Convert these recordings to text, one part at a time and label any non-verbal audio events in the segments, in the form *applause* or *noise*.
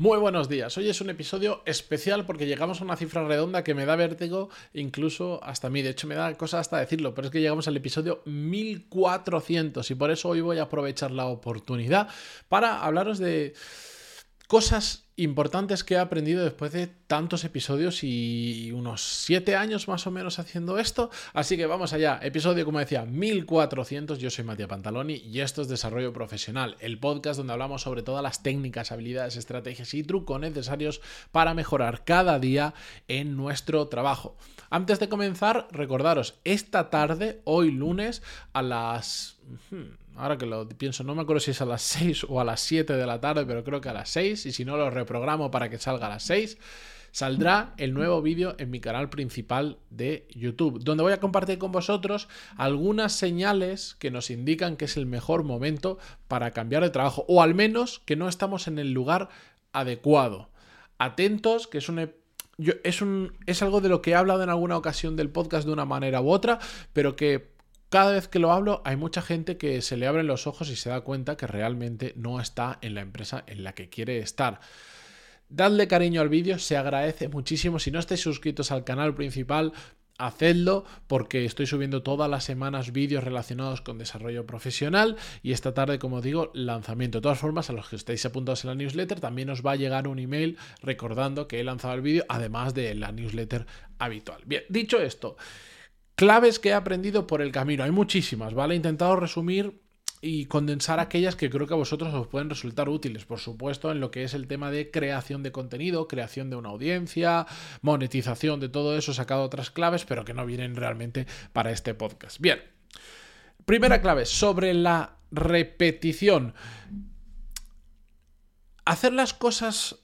Muy buenos días. Hoy es un episodio especial porque llegamos a una cifra redonda que me da vértigo incluso hasta a mí. De hecho, me da cosa hasta decirlo, pero es que llegamos al episodio 1400 y por eso hoy voy a aprovechar la oportunidad para hablaros de cosas importantes que he aprendido después de tantos episodios y unos 7 años más o menos haciendo esto. Así que vamos allá. Episodio, como decía, 1400. Yo soy Matías Pantaloni y esto es Desarrollo Profesional, el podcast donde hablamos sobre todas las técnicas, habilidades, estrategias y trucos necesarios para mejorar cada día en nuestro trabajo. Antes de comenzar, recordaros, esta tarde, hoy lunes, a las... Hmm, ahora que lo pienso, no me acuerdo si es a las 6 o a las 7 de la tarde, pero creo que a las 6, y si no lo reprogramo para que salga a las 6, saldrá el nuevo vídeo en mi canal principal de YouTube, donde voy a compartir con vosotros algunas señales que nos indican que es el mejor momento para cambiar de trabajo, o al menos que no estamos en el lugar adecuado. Atentos, que es un es, un, es algo de lo que he hablado en alguna ocasión del podcast de una manera u otra, pero que cada vez que lo hablo hay mucha gente que se le abren los ojos y se da cuenta que realmente no está en la empresa en la que quiere estar. Dadle cariño al vídeo, se agradece muchísimo. Si no estáis suscritos al canal principal, hacedlo porque estoy subiendo todas las semanas vídeos relacionados con desarrollo profesional y esta tarde, como digo, lanzamiento. De todas formas, a los que estáis apuntados en la newsletter, también os va a llegar un email recordando que he lanzado el vídeo, además de la newsletter habitual. Bien, dicho esto, Claves que he aprendido por el camino. Hay muchísimas, ¿vale? He intentado resumir y condensar aquellas que creo que a vosotros os pueden resultar útiles, por supuesto, en lo que es el tema de creación de contenido, creación de una audiencia, monetización de todo eso, he sacado otras claves, pero que no vienen realmente para este podcast. Bien, primera clave, sobre la repetición. Hacer las cosas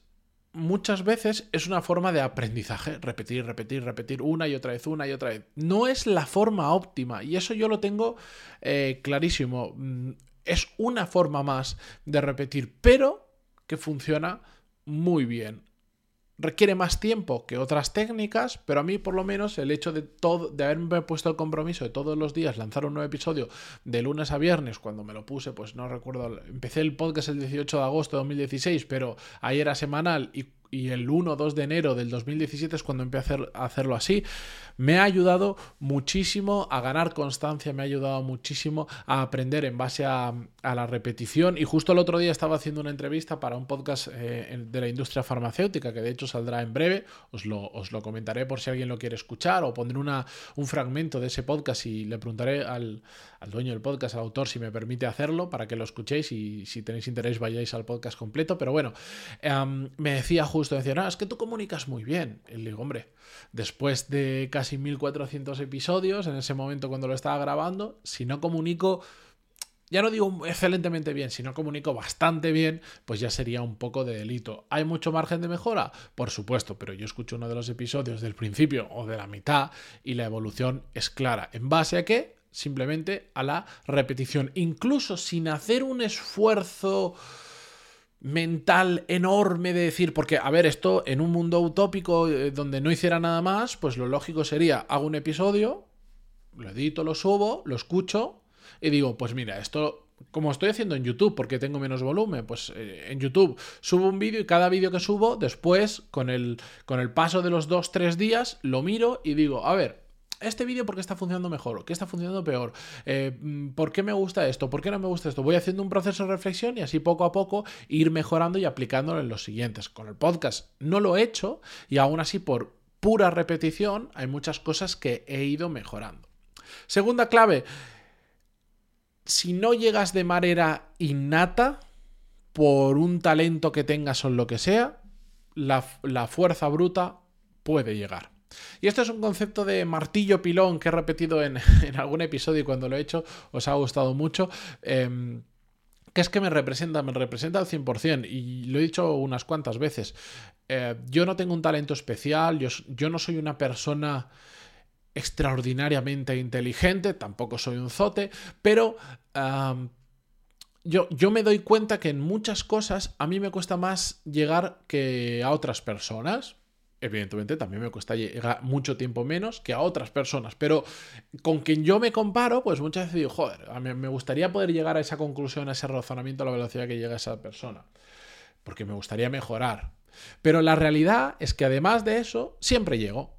muchas veces es una forma de aprendizaje, repetir, repetir, repetir una y otra vez, una y otra vez. No es la forma óptima y eso yo lo tengo eh, clarísimo. Mm, es una forma más de repetir, pero que funciona muy bien requiere más tiempo que otras técnicas, pero a mí por lo menos el hecho de todo de haberme puesto el compromiso de todos los días lanzar un nuevo episodio de lunes a viernes, cuando me lo puse, pues no recuerdo, empecé el podcast el 18 de agosto de 2016, pero ahí era semanal y y el 1 o 2 de enero del 2017 es cuando empecé a, hacerlo así, me ha ayudado muchísimo a ganar constancia, me ha ayudado muchísimo a aprender en base a, la repetición. Y justo el otro día estaba haciendo una entrevista para un podcast eh, de la industria farmacéutica, que de hecho saldrá en breve, os lo, os lo comentaré por si alguien lo quiere escuchar, o pondré una, un fragmento de ese podcast y le preguntaré al, al dueño del podcast, al autor, si me permite hacerlo, para que lo escuchéis y si tenéis interés vayáis al podcast completo. Pero bueno, em, me decía decía, no, es que tú comunicas muy bien. Y le digo, hombre, después de casi 1400 episodios, en ese momento cuando lo estaba grabando, si no comunico ya no digo excelentemente bien, si no comunico bastante bien, pues ya sería un poco de delito. ¿Hay mucho margen de mejora? Por supuesto, pero yo escucho uno de los episodios del principio o de la mitad y la evolución es clara. ¿En base a qué? simplemente a la repetición, incluso sin hacer un esfuerzo mental enorme de decir, porque a ver, esto en un mundo utópico eh, donde no hiciera nada más, pues lo lógico sería, hago un episodio, lo edito, lo subo, lo escucho y digo, pues mira, esto como estoy haciendo en YouTube porque tengo menos volumen, pues eh, en YouTube subo un vídeo y cada vídeo que subo, después con el, con el paso de los dos, tres días, lo miro y digo, a ver, este vídeo porque está funcionando mejor, qué está funcionando peor, eh, mm, por qué me gusta esto, por qué no me gusta esto. Voy haciendo un proceso de reflexión y así poco a poco ir mejorando y aplicándolo en los siguientes. Con el podcast no lo he hecho y aún así por pura repetición hay muchas cosas que he ido mejorando. Segunda clave, si no llegas de manera innata, por un talento que tengas o lo que sea, la fuerza bruta puede llegar. Y esto es un concepto de martillo pilón que he repetido *laughs* en, algún episodio y cuando lo he hecho os ha gustado mucho. Em, que es que me representa, me representa al 100% y lo he dicho unas cuantas veces. Eh, yo no tengo un talento especial, yo, no soy una persona extraordinariamente inteligente, tampoco soy un zote, pero yo, yo, me doy cuenta que en muchas cosas a mí me cuesta más llegar que a otras personas evidentemente también me cuesta llegar mucho tiempo menos que a otras personas, pero con quien yo me comparo, pues muchas veces digo, joder, a mí me gustaría poder llegar a esa conclusión, a ese razonamiento a la velocidad que llega esa persona. porque me gustaría mejorar. Pero la realidad es que además de eso, siempre llego.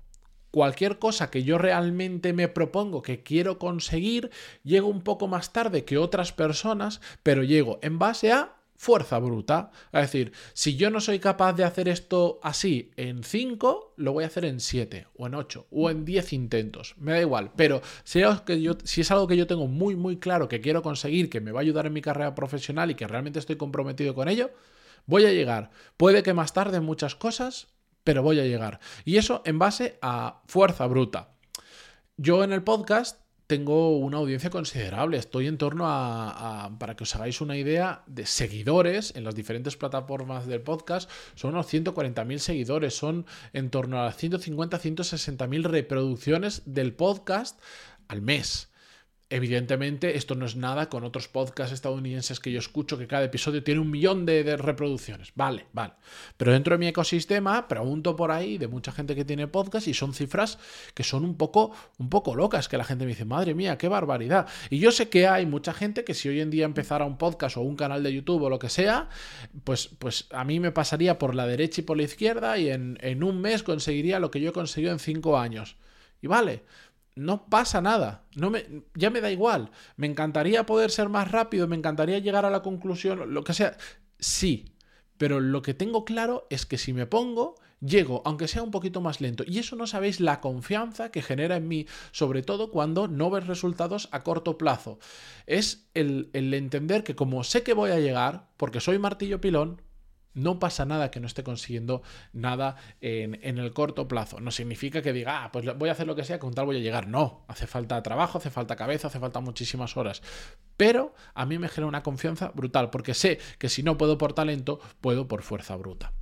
Cualquier cosa que yo realmente me propongo, que quiero conseguir, llego un poco más tarde que otras personas, pero llego en base a fuerza bruta. Es decir, si yo no soy capaz de hacer esto así en 5, lo voy a hacer en 7 o en 8 o en 10 intentos. Me da igual. Pero si es, que yo, si es algo que yo tengo muy, muy claro que quiero conseguir, que me va a ayudar en mi carrera profesional y que realmente estoy comprometido con ello, voy a llegar. Puede que más tarde muchas cosas, pero voy a llegar. Y eso en base a fuerza bruta. Yo en el podcast tengo una audiencia considerable. Estoy en torno a, para que os hagáis una idea, de seguidores en las diferentes plataformas del podcast. Son unos 140.000 seguidores, son en torno a 150-160.000 reproducciones del podcast al mes. Evidentemente, esto no es nada con otros podcasts estadounidenses que yo escucho que cada episodio tiene un millón de, reproducciones. Vale, vale. Pero dentro de mi ecosistema, pregunto por ahí de mucha gente que tiene podcast y son cifras que son un poco, un poco locas, que la gente me dice, madre mía, qué barbaridad. Y yo sé que hay mucha gente que si hoy en día empezara un podcast o un canal de YouTube o lo que sea, pues, pues a mí me pasaría por la derecha y por la izquierda y en, en un mes conseguiría lo que yo he conseguido en cinco años. Y vale, no pasa nada. No me, ya me da igual. Me encantaría poder ser más rápido, me encantaría llegar a la conclusión, lo que sea. Sí, pero lo que tengo claro es que si me pongo, llego, aunque sea un poquito más lento. Y eso no sabéis la confianza que genera en mí, sobre todo cuando no ves resultados a corto plazo. Es el, el entender que como sé que voy a llegar, porque soy martillo pilón, no pasa nada que no esté consiguiendo nada en, el corto plazo. No significa que diga, ah, pues voy a hacer lo que sea, con tal voy a llegar. No, hace falta trabajo, hace falta cabeza, hace falta muchísimas horas. Pero a mí me genera una confianza brutal, porque sé que si no puedo por talento, puedo por fuerza bruta.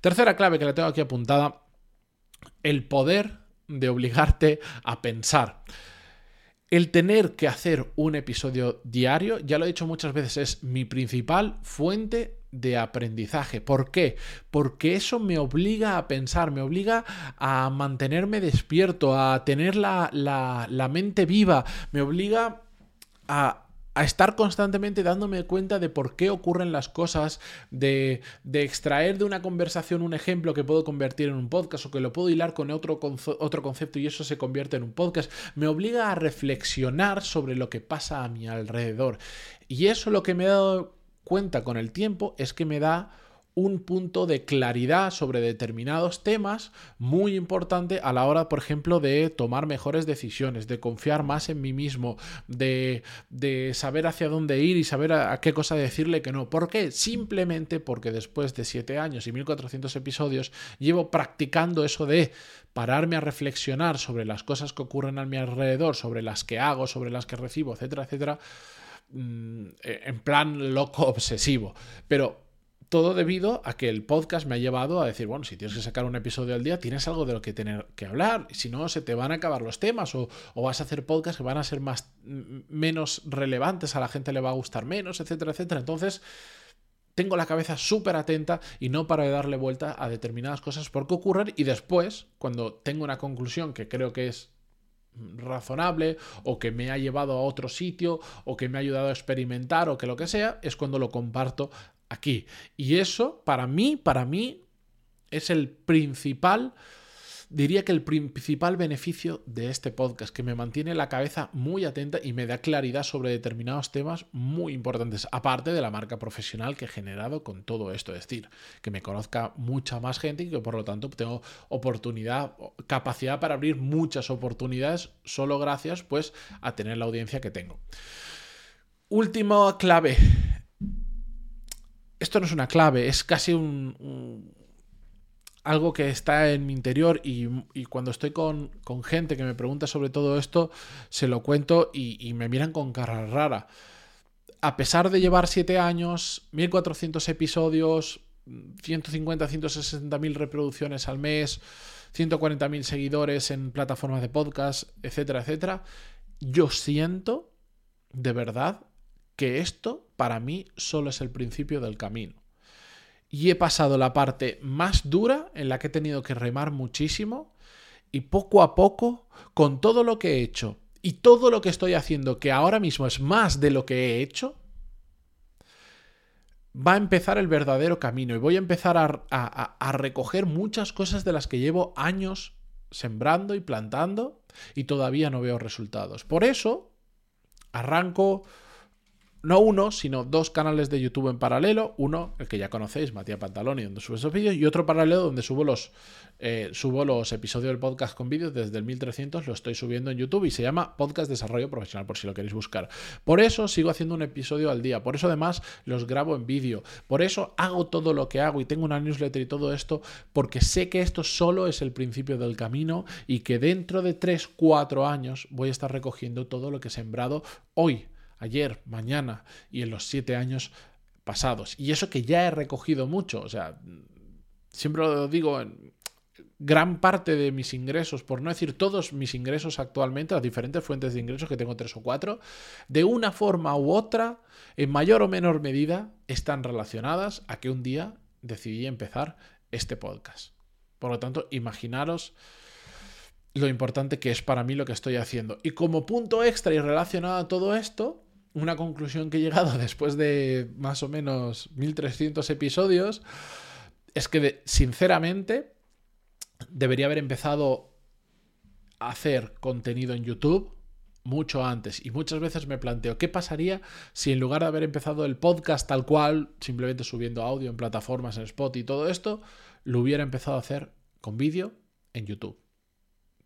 Tercera clave que le tengo aquí apuntada, el poder de obligarte a pensar. El tener que hacer un episodio diario, ya lo he dicho muchas veces, es mi principal fuente de aprendizaje. ¿Por qué? Porque eso me obliga a pensar, me obliga a mantenerme despierto, a tener la, la, mente viva, me obliga a, a estar constantemente dándome cuenta de por qué ocurren las cosas, de, de, extraer de una conversación un ejemplo que puedo convertir en un podcast o que lo puedo hilar con otro, otro concepto y eso se convierte en un podcast, me obliga a reflexionar sobre lo que pasa a mi alrededor. Y eso lo que me ha dado cuenta con el tiempo es que me da un punto de claridad sobre determinados temas muy importante a la hora, por ejemplo, de tomar mejores decisiones, de confiar más en mí mismo, de, de saber hacia dónde ir y saber a, qué cosa decirle que no. ¿Por qué? Simplemente porque después de siete años y 1400 episodios llevo practicando eso de pararme a reflexionar sobre las cosas que ocurren a mi alrededor, sobre las que hago, sobre las que recibo, etcétera, etcétera Mm, eh, en plan loco obsesivo. Pero todo debido a que el podcast me ha llevado a decir, bueno, si tienes que sacar un episodio al día, tienes algo de lo que tener que hablar. Si no, se te van a acabar los temas o, vas a hacer podcasts que van a ser más, menos relevantes, a la gente le va a gustar menos, etcétera, etcétera. Entonces, tengo la cabeza súper atenta y no para de darle vuelta a determinadas cosas por qué ocurren y después, cuando tengo una conclusión que creo que es razonable o que me ha llevado a otro sitio o que me ha ayudado a experimentar o que lo que sea, es cuando lo comparto aquí. Y eso, para mí, para mí, es el principal diría que el principal beneficio de este podcast, que me mantiene la cabeza muy atenta y me da claridad sobre determinados temas muy importantes, aparte de la marca profesional que he generado con todo esto, es decir, que me conozca mucha más gente y que por lo tanto tengo oportunidad, capacidad para abrir muchas oportunidades solo gracias pues a tener la audiencia que tengo. Última clave. Esto no es una clave, es casi un algo que está en mi interior y, cuando estoy con, gente que me pregunta sobre todo esto, se lo cuento y, me miran con cara rara. A pesar de llevar 7 años, 1400 episodios, 150, 160 mil reproducciones al mes, 140 mil seguidores en plataformas de podcast, etcétera, etcétera, yo siento de verdad que esto para mí solo es el principio del camino y he pasado la parte más dura en la que he tenido que remar muchísimo y poco a poco, con todo lo que he hecho y todo lo que estoy haciendo, que ahora mismo es más de lo que he hecho, va a empezar el verdadero camino y voy a empezar a, recoger muchas cosas de las que llevo años sembrando y plantando y todavía no veo resultados. Por eso arranco no uno, sino dos canales de YouTube en paralelo. Uno, el que ya conocéis, Matías Pantaloni, donde subo esos vídeos, y otro paralelo donde subo los, eh, subo los episodios del podcast con vídeos desde el 1300, lo estoy subiendo en YouTube y se llama Podcast Desarrollo Profesional, por si lo queréis buscar. Por eso sigo haciendo un episodio al día, por eso además los grabo en vídeo, por eso hago todo lo que hago y tengo una newsletter y todo esto, porque sé que esto solo es el principio del camino y que dentro de 3, 4 años voy a estar recogiendo todo lo que he sembrado hoy ayer, mañana y en los siete años pasados. Y eso que ya he recogido mucho, o sea, siempre lo digo, gran parte de mis ingresos, por no decir todos mis ingresos actualmente, las diferentes fuentes de ingresos, que tengo tres o cuatro, de una forma u otra, en mayor o menor medida, están relacionadas a que un día decidí empezar este podcast. Por lo tanto, imaginaros lo importante que es para mí lo que estoy haciendo. Y como punto extra y relacionado a todo esto, una conclusión que he llegado *laughs* después de más o menos 1300 episodios es que sinceramente debería haber empezado a hacer contenido en YouTube mucho antes y muchas veces me planteo qué pasaría si en lugar de haber empezado el podcast tal cual, simplemente subiendo audio en plataformas, en Spot y todo esto, lo hubiera empezado a hacer con vídeo en YouTube.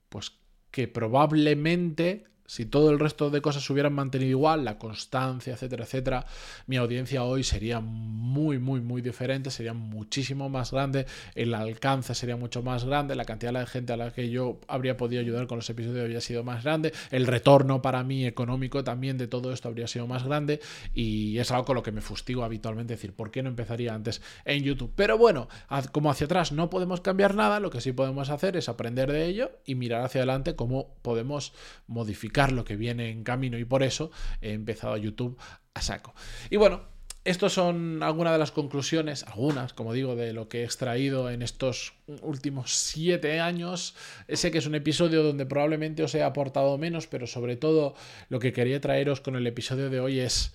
Pues que probablemente si todo el resto de cosas se hubieran mantenido igual, la constancia, etcétera, etcétera, mi audiencia hoy sería muy, muy, muy diferente, sería muchísimo más grande, el alcance sería mucho más grande, la cantidad de gente a la que yo habría podido ayudar con los episodios habría sido más grande, el retorno para mí económico también de todo esto habría sido más grande y es algo con lo que me fustigo habitualmente, decir, ¿por qué no empezaría antes en YouTube? Pero bueno, como hacia atrás no podemos cambiar nada, lo que sí podemos hacer es aprender de ello y mirar hacia adelante cómo podemos modificar lo que viene en camino y por eso he empezado a YouTube a saco. Y bueno, estas son algunas de las conclusiones, algunas, como digo, de lo que he extraído en estos últimos siete años. Sé que es un episodio donde probablemente os he aportado menos, pero sobre todo lo que quería traeros con el episodio de hoy es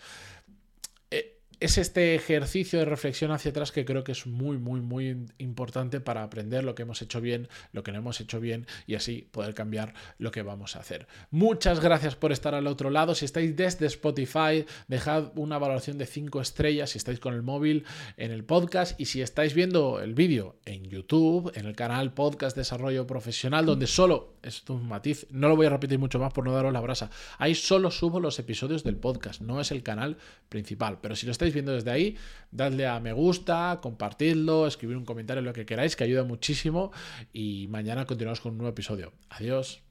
es este ejercicio de reflexión hacia atrás que creo que es muy, muy, muy importante para aprender lo que hemos hecho bien, lo que no hemos hecho bien y así poder cambiar lo que vamos a hacer. Muchas gracias por estar al otro lado. Si estáis desde Spotify, dejad una valoración de 5 estrellas si estáis con el móvil en el podcast y si estáis viendo el vídeo en YouTube, en el canal Podcast Desarrollo Profesional, donde solo, es un matiz, no lo voy a repetir mucho más por no daros la brasa, ahí solo subo los episodios del podcast, no es el canal principal, pero si lo viendo desde ahí, dadle a me gusta, compartidlo, escribir un comentario, lo que queráis, que ayuda muchísimo. Y mañana continuamos con un nuevo episodio. Adiós.